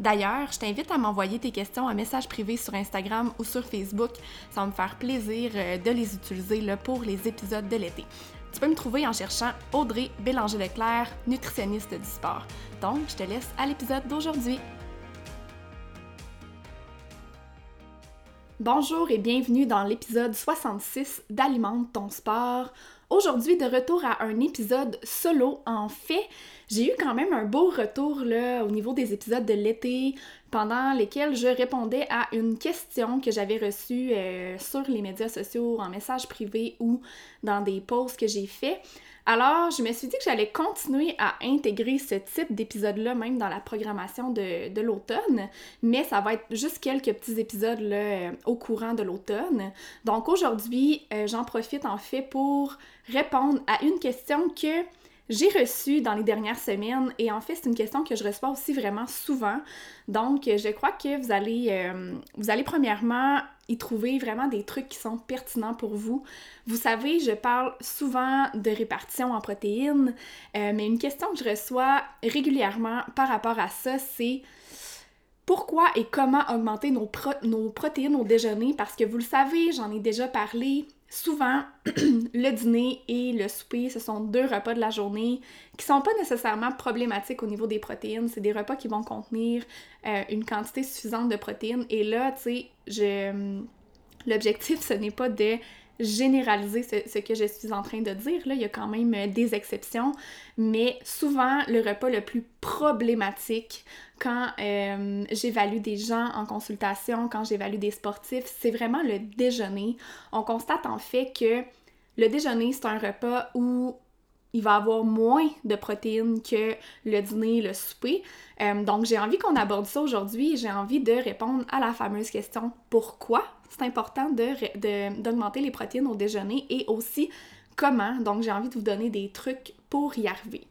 D'ailleurs, je t'invite à m'envoyer tes questions en message privé sur Instagram ou sur Facebook. Ça va me faire plaisir euh, de les utiliser pour les épisodes de l'été. Tu peux me trouver en cherchant Audrey Bélanger-Leclerc, nutritionniste du sport. Donc, je te laisse à l'épisode d'aujourd'hui. Bonjour et bienvenue dans l'épisode 66 d'Alimente ton sport. Aujourd'hui, de retour à un épisode solo. En fait, j'ai eu quand même un beau retour là, au niveau des épisodes de l'été pendant lesquels je répondais à une question que j'avais reçue euh, sur les médias sociaux, en message privé ou dans des posts que j'ai faits. Alors, je me suis dit que j'allais continuer à intégrer ce type d'épisode-là, même dans la programmation de, l'automne, mais ça va être juste quelques petits épisodes là, euh, au courant de l'automne. Donc aujourd'hui, euh, j'en profite en fait pour répondre à une question que j'ai reçue dans les dernières semaines et en fait c'est une question que je reçois aussi vraiment souvent. Donc je crois que vous allez, euh, vous allez premièrement y trouver vraiment des trucs qui sont pertinents pour vous. Vous savez, je parle souvent de répartition en protéines, euh, mais une question que je reçois régulièrement par rapport à ça, c'est pourquoi et comment augmenter nos, nos protéines au déjeuner? Parce que vous le savez, j'en ai déjà parlé, souvent, le dîner et le souper, ce sont deux repas de la journée qui sont pas nécessairement problématiques au niveau des protéines. C'est des repas qui vont contenir euh, une quantité suffisante de protéines. Et là, tu sais, je... l'objectif, ce n'est pas de généraliser ce, que je suis en train de dire. Là, il y a quand même euh, des exceptions, mais souvent le repas le plus problématique quand euh, j'évalue des gens en consultation, quand j'évalue des sportifs, c'est vraiment le déjeuner. On constate en fait que le déjeuner, c'est un repas où il va avoir moins de protéines que le dîner, le souper. Euh, donc, j'ai envie qu'on aborde ça aujourd'hui. J'ai envie de répondre à la fameuse question pourquoi? C'est important d'augmenter de, les protéines au déjeuner et aussi comment. Donc, j'ai envie de vous donner des trucs pour y arriver.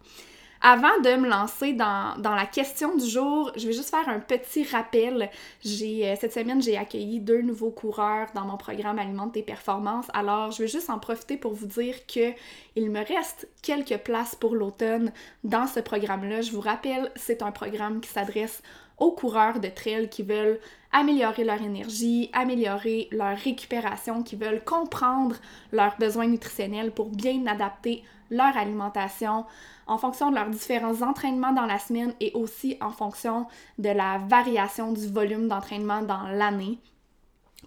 Avant de me lancer dans, la question du jour, je vais juste faire un petit rappel. Euh, cette semaine, j'ai accueilli deux nouveaux coureurs dans mon programme Alimente tes performances. Alors, je vais juste en profiter pour vous dire que il me reste quelques places pour l'automne dans ce programme-là. Je vous rappelle, c'est un programme qui s'adresse aux coureurs de trail qui veulent améliorer leur énergie, améliorer leur récupération, qui veulent comprendre leurs besoins nutritionnels pour bien adapter leur alimentation en fonction de leurs différents entraînements dans la semaine et aussi en fonction de la variation du volume d'entraînement dans l'année.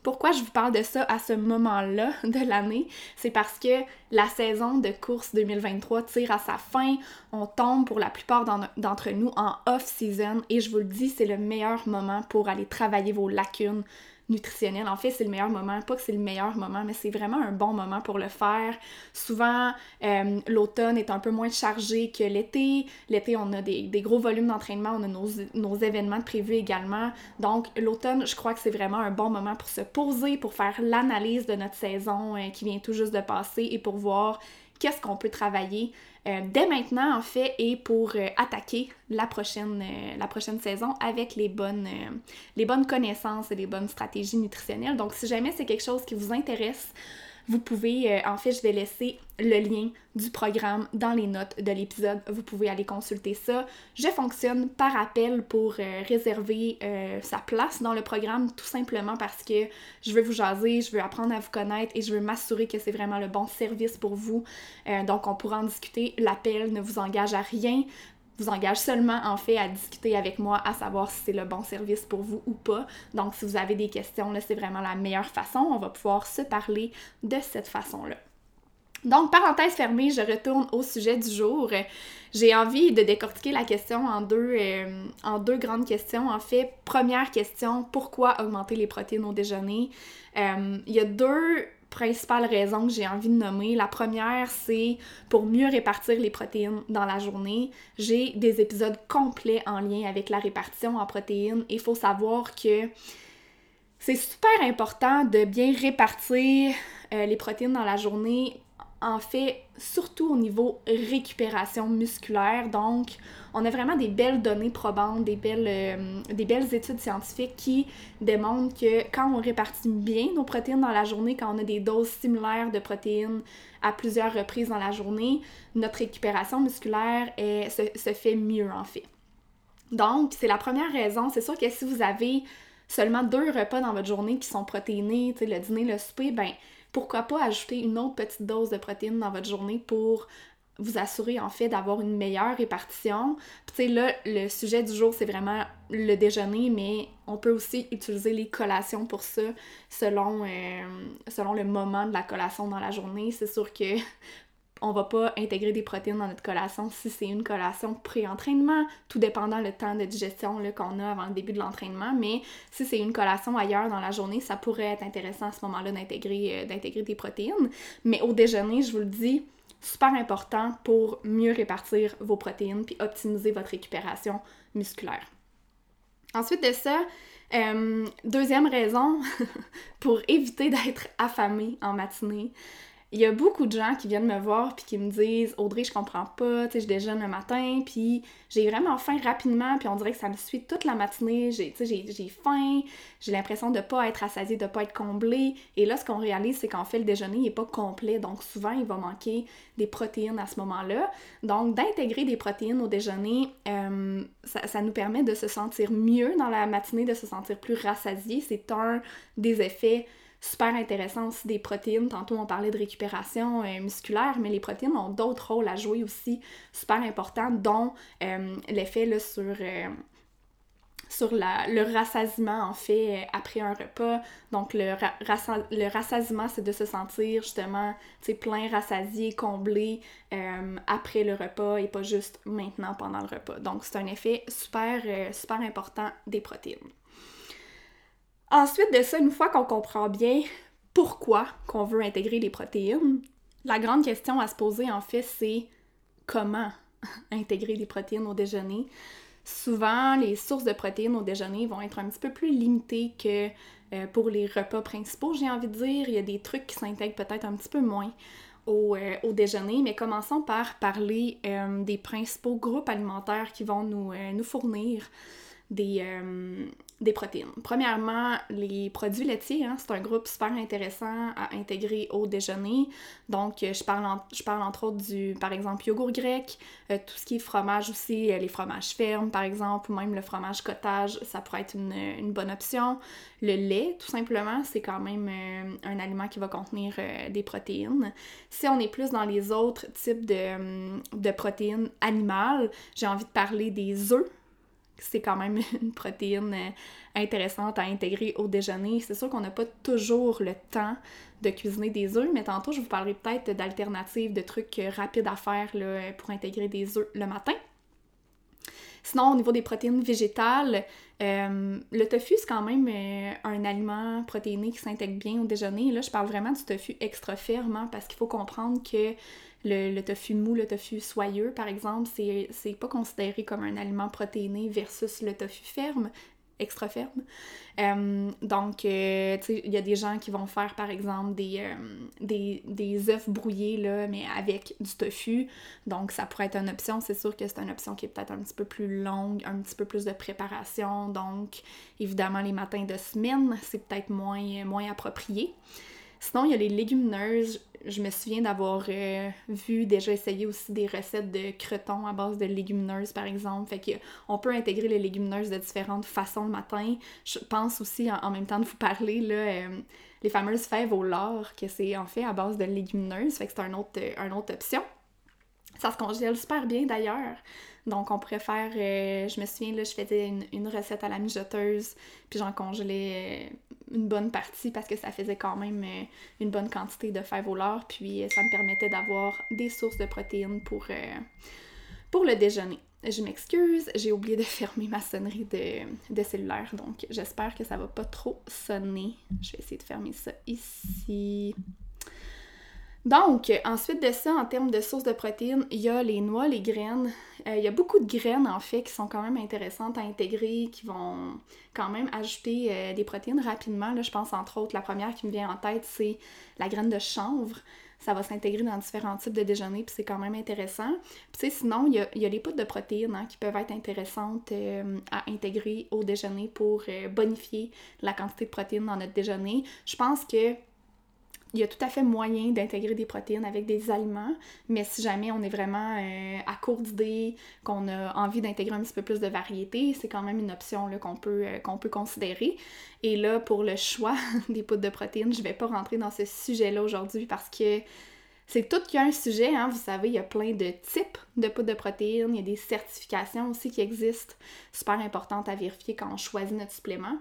Pourquoi je vous parle de ça à ce moment-là de l'année? C'est parce que la saison de course 2023 tire à sa fin. On tombe pour la plupart d'entre nous en off-season et je vous le dis, c'est le meilleur moment pour aller travailler vos lacunes, nutritionnel. En fait, c'est le meilleur moment. Pas que c'est le meilleur moment, mais c'est vraiment un bon moment pour le faire. Souvent, euh, l'automne est un peu moins chargé que l'été. L'été, on a des, gros volumes d'entraînement, on a nos, événements prévus également. Donc, l'automne, je crois que c'est vraiment un bon moment pour se poser, pour faire l'analyse de notre saison euh, qui vient tout juste de passer et pour voir qu'est-ce qu'on peut travailler dès maintenant, en fait, et pour euh, attaquer la prochaine, euh, la prochaine saison avec les bonnes, les bonnes connaissances et les bonnes stratégies nutritionnelles. Donc, si jamais c'est quelque chose qui vous intéresse, vous pouvez, euh, en fait, je vais laisser le lien du programme dans les notes de l'épisode. Vous pouvez aller consulter ça. Je fonctionne par appel pour euh, réserver euh, sa place dans le programme, tout simplement parce que je veux vous jaser, je veux apprendre à vous connaître et je veux m'assurer que c'est vraiment le bon service pour vous. donc, on pourra en discuter. L'appel ne vous engage à rien vous engage seulement en fait à discuter avec moi, à savoir si c'est le bon service pour vous ou pas. Donc si vous avez des questions, là, c'est vraiment la meilleure façon. On va pouvoir se parler de cette façon-là. Donc, parenthèse fermée, je retourne au sujet du jour. J'ai envie de décortiquer la question en deux, euh, en deux grandes questions. En fait, première question, pourquoi augmenter les protéines au déjeuner? Euh, il y a deux principales raisons que j'ai envie de nommer. La première, c'est pour mieux répartir les protéines dans la journée. J'ai des épisodes complets en lien avec la répartition en protéines. Il faut savoir que c'est super important de bien répartir euh, les protéines dans la journée en fait surtout au niveau récupération musculaire. Donc, on a vraiment des belles données probantes, des belles, euh, des belles études scientifiques qui démontrent que quand on répartit bien nos protéines dans la journée, quand on a des doses similaires de protéines à plusieurs reprises dans la journée, notre récupération musculaire se, se fait mieux en fait. Donc, c'est la première raison. C'est sûr que si vous avez seulement deux repas dans votre journée qui sont protéinés, le dîner, le souper, ben pourquoi pas ajouter une autre petite dose de protéines dans votre journée pour vous assurer en fait d'avoir une meilleure répartition? tu sais là, le sujet du jour c'est vraiment le déjeuner, mais on peut aussi utiliser les collations pour ça selon, euh, selon le moment de la collation dans la journée. C'est sûr que on va pas intégrer des protéines dans notre collation si c'est une collation pré-entraînement, tout dépendant le temps de digestion qu'on a avant le début de l'entraînement. Mais si c'est une collation ailleurs dans la journée, ça pourrait être intéressant à ce moment-là d'intégrer, euh, d'intégrer des protéines. Mais au déjeuner, je vous le dis, super important pour mieux répartir vos protéines puis optimiser votre récupération musculaire. Ensuite de ça, euh, deuxième raison pour éviter d'être affamé en matinée, il y a beaucoup de gens qui viennent me voir puis qui me disent Audrey, je comprends pas, tu sais, je déjeune le matin, puis j'ai vraiment faim rapidement, puis on dirait que ça me suit toute la matinée, j'ai, j'ai faim, j'ai l'impression de pas être assasiée, de pas être comblée. Et là, ce qu'on réalise, c'est qu'en fait, le déjeuner n'est pas complet, donc souvent, il va manquer des protéines à ce moment-là. Donc, d'intégrer des protéines au déjeuner, euh, ça, ça nous permet de se sentir mieux dans la matinée, de se sentir plus rassasié. C'est un des effets super intéressant aussi des protéines. Tantôt, on parlait de récupération euh, musculaire, mais les protéines ont d'autres rôles à jouer aussi super importants, dont euh, l'effet sur, euh, le rassasiement, en fait, après un repas. Donc, le, le rassasiement, c'est de se sentir justement plein, rassasié, comblé après le repas et pas juste maintenant pendant le repas. Donc, c'est un effet super, super important des protéines. Ensuite de ça, une fois qu'on comprend bien pourquoi qu'on veut intégrer les protéines, la grande question à se poser en fait, c'est comment intégrer les protéines au déjeuner. Souvent, les sources de protéines au déjeuner vont être un petit peu plus limitées que euh, pour les repas principaux, j'ai envie de dire. Il y a des trucs qui s'intègrent peut-être un petit peu moins au, euh, déjeuner, mais commençons par parler euh, des principaux groupes alimentaires qui vont nous, nous fournir des, des protéines. Premièrement, les produits laitiers, hein, c'est un groupe super intéressant à intégrer au déjeuner. Donc, euh, je parle, entre autres du, par exemple, yogourt grec, euh, tout ce qui est fromage aussi, euh, les fromages fermes, par exemple, ou même le fromage cottage, ça pourrait être une, bonne option. Le lait, tout simplement, c'est quand même un aliment qui va contenir des protéines. Si on est plus dans les autres types de, de protéines animales, j'ai envie de parler des œufs c'est quand même une protéine euh, intéressante à intégrer au déjeuner. C'est sûr qu'on n'a pas toujours le temps de cuisiner des œufs, mais tantôt je vous parlerai peut-être d'alternatives, de trucs euh, rapides à faire là, pour intégrer des œufs le matin. Sinon, au niveau des protéines végétales, euh, le tofu, c'est quand même un aliment protéiné qui s'intègre bien au déjeuner. Là, je parle vraiment du tofu extra ferme, hein, parce qu'il faut comprendre que le, tofu mou, le tofu soyeux, par exemple, c'est pas considéré comme un aliment protéiné versus le tofu ferme, extra ferme. Euh, donc, euh, il y a des gens qui vont faire, par exemple, des, euh, des, œufs brouillés, là, mais avec du tofu. Donc, ça pourrait être une option. C'est sûr que c'est une option qui est peut-être un petit peu plus longue, un petit peu plus de préparation. Donc, évidemment, les matins de semaine, c'est peut-être moins approprié. Sinon, il y a les légumineuses. Je me souviens d'avoir euh, vu déjà essayer aussi des recettes de cretons à base de légumineuses, par exemple. Fait qu'on peut intégrer les légumineuses de différentes façons le matin. Je pense aussi, en, même temps de vous parler, là, euh, les fameuses fèves au lard, que c'est en fait à base de légumineuses. Fait que c'est un autre, euh, option. Ça se congèle super bien d'ailleurs. Donc, on pourrait faire, euh, je me souviens, là, je faisais une, recette à la mijoteuse, puis j'en congelais euh, une bonne partie parce que ça faisait quand même euh, une bonne quantité de fèves au puis ça me permettait d'avoir des sources de protéines pour, pour le déjeuner. Je m'excuse, j'ai oublié de fermer ma sonnerie de, de cellulaire, donc j'espère que ça va pas trop sonner. Je vais essayer de fermer ça ici. Donc, ensuite de ça, en termes de sources de protéines, il y a les noix, les graines. Euh, il y a beaucoup de graines, en fait, qui sont quand même intéressantes à intégrer, qui vont quand même ajouter euh, des protéines rapidement. Je pense, entre autres, la première qui me vient en tête, c'est la graine de chanvre. Ça va s'intégrer dans différents types de déjeuner, puis c'est quand même intéressant. Puis, sinon, il y a, les poudres de protéines hein, qui peuvent être intéressantes euh, à intégrer au déjeuner pour bonifier la quantité de protéines dans notre déjeuner. Je pense que il y a tout à fait moyen d'intégrer des protéines avec des aliments, mais si jamais on est vraiment euh, à court d'idées, qu'on a envie d'intégrer un petit peu plus de variété, c'est quand même une option qu'on peut, euh, qu'on peut considérer. Et là, pour le choix des poudres de protéines, je vais pas rentrer dans ce sujet-là aujourd'hui parce que c'est tout qu'un sujet, hein. vous savez, il y a plein de types de poudres de protéines, il y a des certifications aussi qui existent, super importantes à vérifier quand on choisit notre supplément.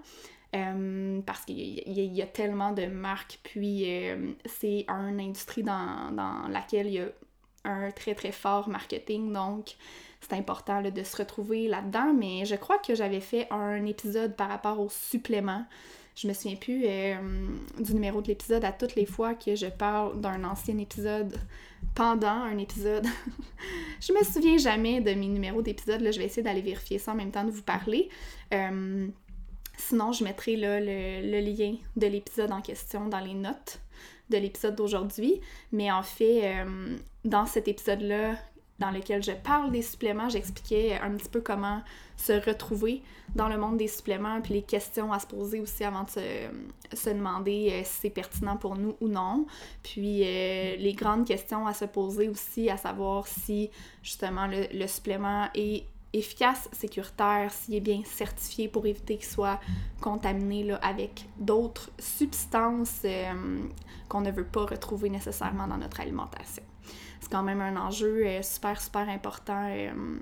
Euh, parce qu'il y, a tellement de marques, puis euh, c'est une industrie dans, laquelle il y a un très très fort marketing, donc c'est important de se retrouver là-dedans, mais je crois que j'avais fait un épisode par rapport aux suppléments. Je me souviens plus euh, du numéro de l'épisode à toutes les fois que je parle d'un ancien épisode pendant un épisode. je me souviens jamais de mes numéros d'épisode, je vais essayer d'aller vérifier ça en même temps de vous parler. Sinon, je mettrai le, lien de l'épisode en question dans les notes de l'épisode d'aujourd'hui. Mais en fait, euh, dans cet épisode-là, dans lequel je parle des suppléments, j'expliquais un petit peu comment se retrouver dans le monde des suppléments, puis les questions à se poser aussi avant de se, demander euh, si c'est pertinent pour nous ou non. Puis euh, les grandes questions à se poser aussi, à savoir si justement le supplément est efficace, sécuritaire, s'il est bien certifié pour éviter qu'il soit contaminé là, avec d'autres substances euh, qu'on ne veut pas retrouver nécessairement dans notre alimentation. C'est quand même un enjeu euh, super, super important euh,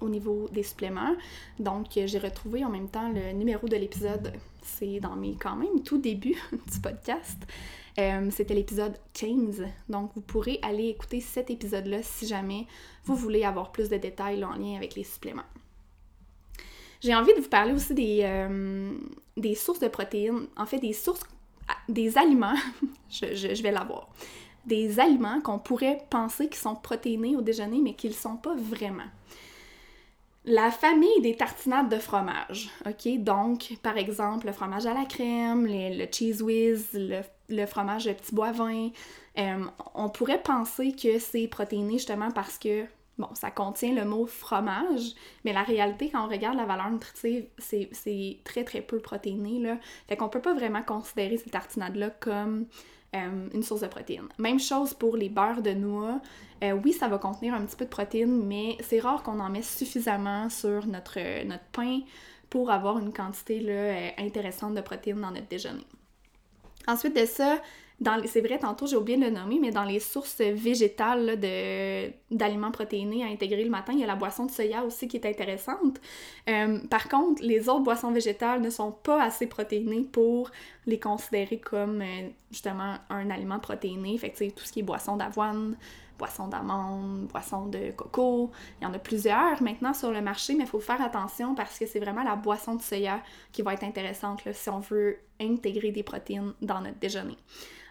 au niveau des suppléments. Donc, j'ai retrouvé en même temps le numéro de l'épisode. C'est dans mes quand même tout début du podcast. Euh, c'était l'épisode 15. Donc, vous pourrez aller écouter cet épisode-là si jamais vous voulez avoir plus de détails en lien avec les suppléments. J'ai envie de vous parler aussi des, euh, des sources de protéines, en fait des sources, des aliments, je, je, vais l'avoir, des aliments qu'on pourrait penser qui sont protéinés au déjeuner, mais qui ne sont pas vraiment. La famille des tartinades de fromage, ok? Donc, par exemple, le fromage à la crème, le cheese whiz, le, fromage petit bois vin. Euh, on pourrait penser que c'est protéiné justement parce que bon, ça contient le mot fromage, mais la réalité, quand on regarde la valeur nutritive, c'est très très peu protéiné, là. Fait qu'on peut pas vraiment considérer ces tartinades-là comme euh, une source de protéines. Même chose pour les beurres de noix. Euh, oui, ça va contenir un petit peu de protéines, mais c'est rare qu'on en mette suffisamment sur notre, notre pain pour avoir une quantité là, intéressante de protéines dans notre déjeuner. Ensuite de ça, c'est vrai, tantôt j'ai oublié de le nommer, mais dans les sources végétales d'aliments protéinés à intégrer le matin, il y a la boisson de soya aussi qui est intéressante. Euh, par contre, les autres boissons végétales ne sont pas assez protéinées pour les considérer comme euh, justement un aliment protéiné. Fait que tout ce qui est boisson d'avoine, boisson d'amande, boisson de coco. Il y en a plusieurs maintenant sur le marché, mais il faut faire attention parce que c'est vraiment la boisson de soya qui va être intéressante si on veut intégrer des protéines dans notre déjeuner.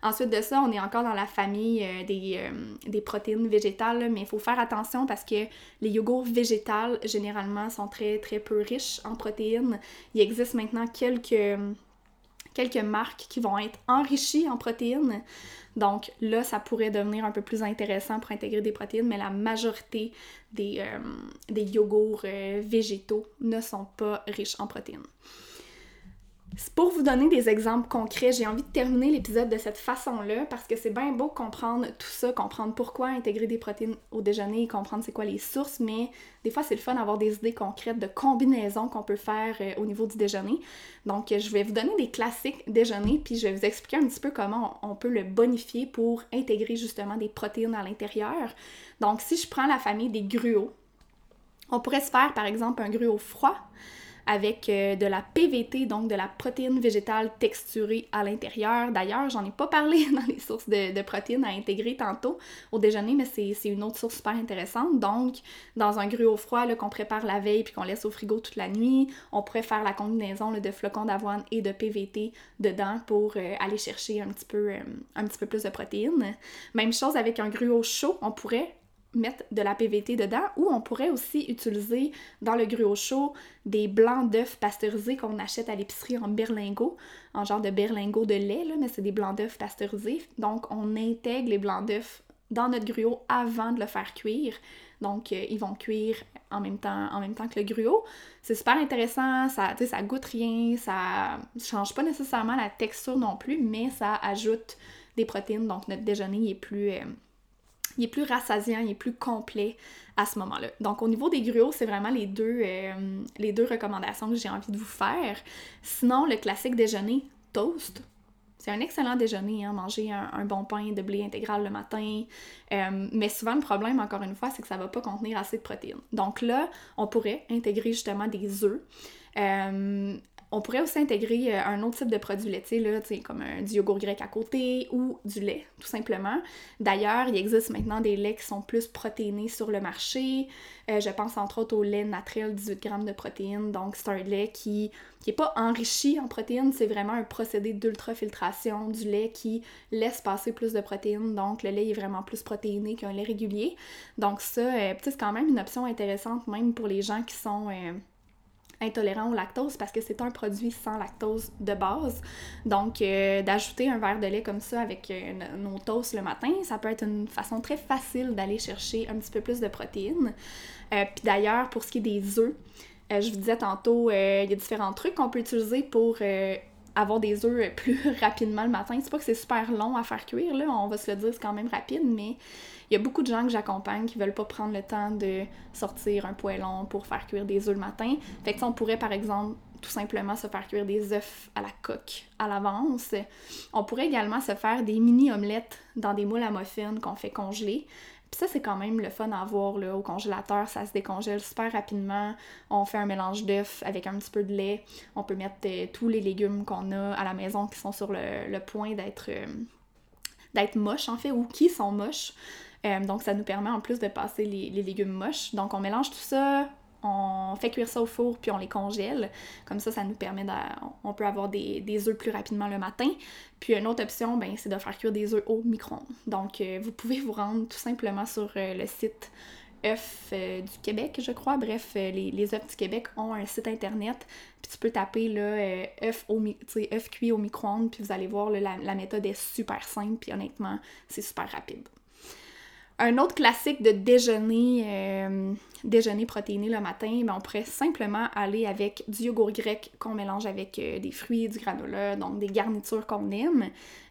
Ensuite de ça, on est encore dans la famille euh, euh, des, protéines végétales, mais il faut faire attention parce que les yogourts végétales, généralement, sont très, très peu riches en protéines. Il existe maintenant quelques, quelques marques qui vont être enrichies en protéines. Donc là, ça pourrait devenir un peu plus intéressant pour intégrer des protéines, mais la majorité des, euh, yogourts végétaux ne sont pas riches en protéines. Pour vous donner des exemples concrets, j'ai envie de terminer l'épisode de cette façon-là parce que c'est bien beau comprendre tout ça, comprendre pourquoi intégrer des protéines au déjeuner, comprendre c'est quoi les sources, mais des fois c'est le fun d'avoir des idées concrètes de combinaisons qu'on peut faire euh, au niveau du déjeuner. Donc je vais vous donner des classiques déjeuner puis je vais vous expliquer un petit peu comment on peut le bonifier pour intégrer justement des protéines à l'intérieur. Donc si je prends la famille des gruaux, on pourrait se faire par exemple un gruau froid avec euh, de la PVT, donc de la protéine végétale texturée à l'intérieur. D'ailleurs, j'en ai pas parlé dans les sources de, protéines à intégrer tantôt au déjeuner, mais c'est une autre source super intéressante. Donc, dans un gruau froid qu'on prépare la veille puis qu'on laisse au frigo toute la nuit, on pourrait faire la combinaison de flocons d'avoine et de PVT dedans pour euh, aller chercher un petit, peu, euh, un petit peu plus de protéines. Même chose avec un gruau chaud, on pourrait mettre de la PVT dedans ou on pourrait aussi utiliser dans le gruau chaud des blancs d'œufs pasteurisés qu'on achète à l'épicerie en berlingot, en genre de berlingot de lait, mais c'est des blancs d'œufs pasteurisés. Donc on intègre les blancs d'œufs dans notre gruau avant de le faire cuire. Donc euh, ils vont cuire en même temps, en même temps que le gruau. C'est super intéressant, ça, ça goûte rien, ça change pas nécessairement la texture non plus, mais ça ajoute des protéines, donc notre déjeuner est plus... Euh, il est plus rassasiant, il est plus complet à ce moment-là. Donc au niveau des gruaux, c'est vraiment les deux, euh, les deux recommandations que j'ai envie de vous faire. Sinon, le classique déjeuner, toast. C'est un excellent déjeuner, hein, manger un, bon pain de blé intégral le matin. Euh, mais souvent, le problème, encore une fois, c'est que ça va pas contenir assez de protéines. Donc là, on pourrait intégrer justement des œufs. Euh, on pourrait aussi intégrer euh, un autre type de produit laitier, là, comme un, du yogourt grec à côté ou du lait, tout simplement. D'ailleurs, il existe maintenant des laits qui sont plus protéinés sur le marché. Euh, je pense entre autres au lait naturel 18 grammes de protéines. Donc, c'est un lait qui n'est pas enrichi en protéines, c'est vraiment un procédé d'ultrafiltration du lait qui laisse passer plus de protéines. Donc, le lait est vraiment plus protéiné qu'un lait régulier. Donc, ça, euh, c'est quand même une option intéressante, même pour les gens qui sont intolérant au lactose parce que c'est un produit sans lactose de base. Donc, euh, d'ajouter un verre de lait comme ça avec euh, nos toasts le matin, ça peut être une façon très facile d'aller chercher un petit peu plus de protéines. Euh, puis d'ailleurs, pour ce qui est des œufs, je vous disais tantôt, il y a différents trucs qu'on peut utiliser pour avoir des œufs plus rapidement le matin. C'est pas que c'est super long à faire cuire, là, on va se le dire, c'est quand même rapide, mais il y a beaucoup de gens que j'accompagne qui veulent pas prendre le temps de sortir un poêlon pour faire cuire des œufs le matin. Fait que on pourrait par exemple tout simplement se faire cuire des œufs à la coque à l'avance. On pourrait également se faire des mini omelettes dans des moules à muffins qu'on fait congeler. Puis ça, c'est quand même le fun à avoir là, au congélateur. Ça se décongèle super rapidement. On fait un mélange d'œufs avec un petit peu de lait. On peut mettre euh, tous les légumes qu'on a à la maison qui sont sur le, point d'être euh, d'être moches, en fait, ou qui sont moches. Euh, donc, ça nous permet en plus de passer les, légumes moches. Donc, on mélange tout ça, on fait cuire ça au four, puis on les congèle. Comme ça, ça nous permet de... Peut avoir des, des œufs plus rapidement le matin. Puis une autre option, ben, c'est de faire cuire des œufs au micro-ondes. Donc, euh, vous pouvez vous rendre tout simplement sur euh, le site œufs du Québec, je crois. Bref, les, les œufs du Québec ont un site internet. Puis tu peux taper là, œufs, au, cuits au micro-ondes, puis vous allez voir, la méthode est super simple, puis honnêtement, c'est super rapide. Un autre classique de déjeuner, euh, déjeuner protéiné le matin, ben on pourrait simplement aller avec du yogourt grec qu'on mélange avec euh, des fruits, du granola, donc des garnitures qu'on aime.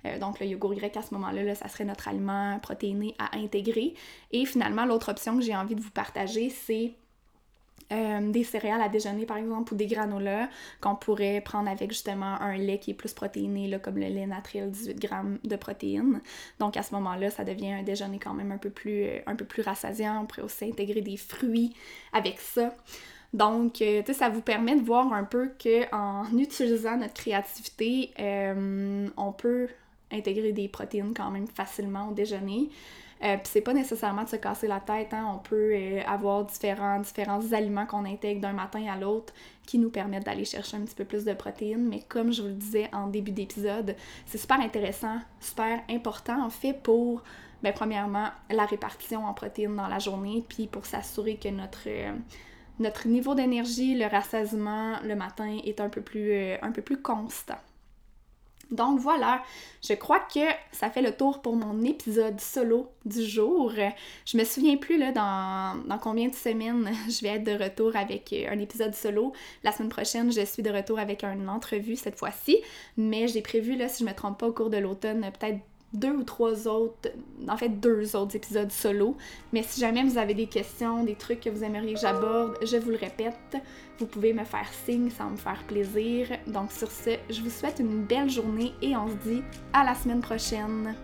Euh, donc le yogourt grec à ce moment-là, là, ça serait notre aliment protéiné à intégrer. Et finalement, l'autre option que j'ai envie de vous partager, c'est euh, des céréales à déjeuner par exemple ou des granolas qu'on pourrait prendre avec justement un lait qui est plus protéiné là, comme le lait naturel 18 grammes de protéines. Donc à ce moment-là, ça devient un déjeuner quand même un peu plus, euh, un peu plus rassasiant. On pourrait aussi intégrer des fruits avec ça. Donc, euh, tu sais, ça vous permet de voir un peu qu'en utilisant notre créativité, on peut intégrer des protéines quand même facilement au déjeuner. Euh, puis c'est pas nécessairement de se casser la tête, hein. on peut euh, avoir différents, aliments qu'on intègre d'un matin à l'autre qui nous permettent d'aller chercher un petit peu plus de protéines. Mais comme je vous le disais en début d'épisode, c'est super intéressant, super important en fait pour, ben, premièrement, la répartition en protéines dans la journée, puis pour s'assurer que notre, euh, niveau d'énergie, le rassasiement le matin est un peu plus, un peu plus constant. Donc voilà, je crois que ça fait le tour pour mon épisode solo du jour. Je me souviens plus là dans, combien de semaines je vais être de retour avec euh, un épisode solo. La semaine prochaine, je suis de retour avec une entrevue cette fois-ci, mais j'ai prévu là si je me trompe pas au cours de l'automne peut-être deux ou trois autres, en fait deux autres épisodes solo. Mais si jamais vous avez des questions, des trucs que vous aimeriez que j'aborde, je vous le répète, vous pouvez me faire signe, ça me faire plaisir. Donc sur ce, je vous souhaite une belle journée et on se dit à la semaine prochaine.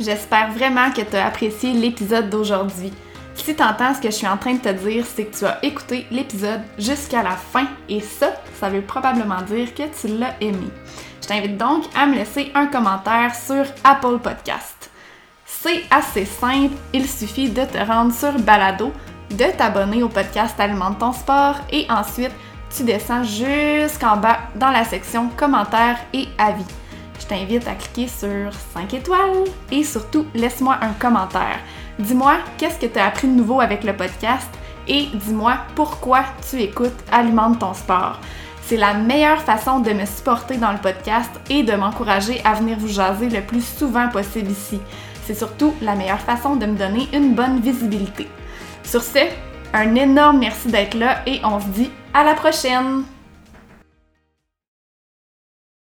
J'espère vraiment que tu as apprécié l'épisode d'aujourd'hui. Si tu entends ce que je suis en train de te dire, c'est que tu as écouté l'épisode jusqu'à la fin et ça, ça veut probablement dire que tu l'as aimé. Je t'invite donc à me laisser un commentaire sur Apple Podcast. C'est assez simple, il suffit de te rendre sur Balado, de t'abonner au podcast Alimente ton sport et ensuite tu descends jusqu'en bas dans la section commentaires et avis. Je t'invite à cliquer sur 5 étoiles et surtout laisse-moi un commentaire. Dis-moi qu'est-ce que tu as appris de nouveau avec le podcast et dis-moi pourquoi tu écoutes Alimente ton sport. C'est la meilleure façon de me supporter dans le podcast et de m'encourager à venir vous jaser le plus souvent possible ici. C'est surtout la meilleure façon de me donner une bonne visibilité. Sur ce, un énorme merci d'être là et on se dit à la prochaine!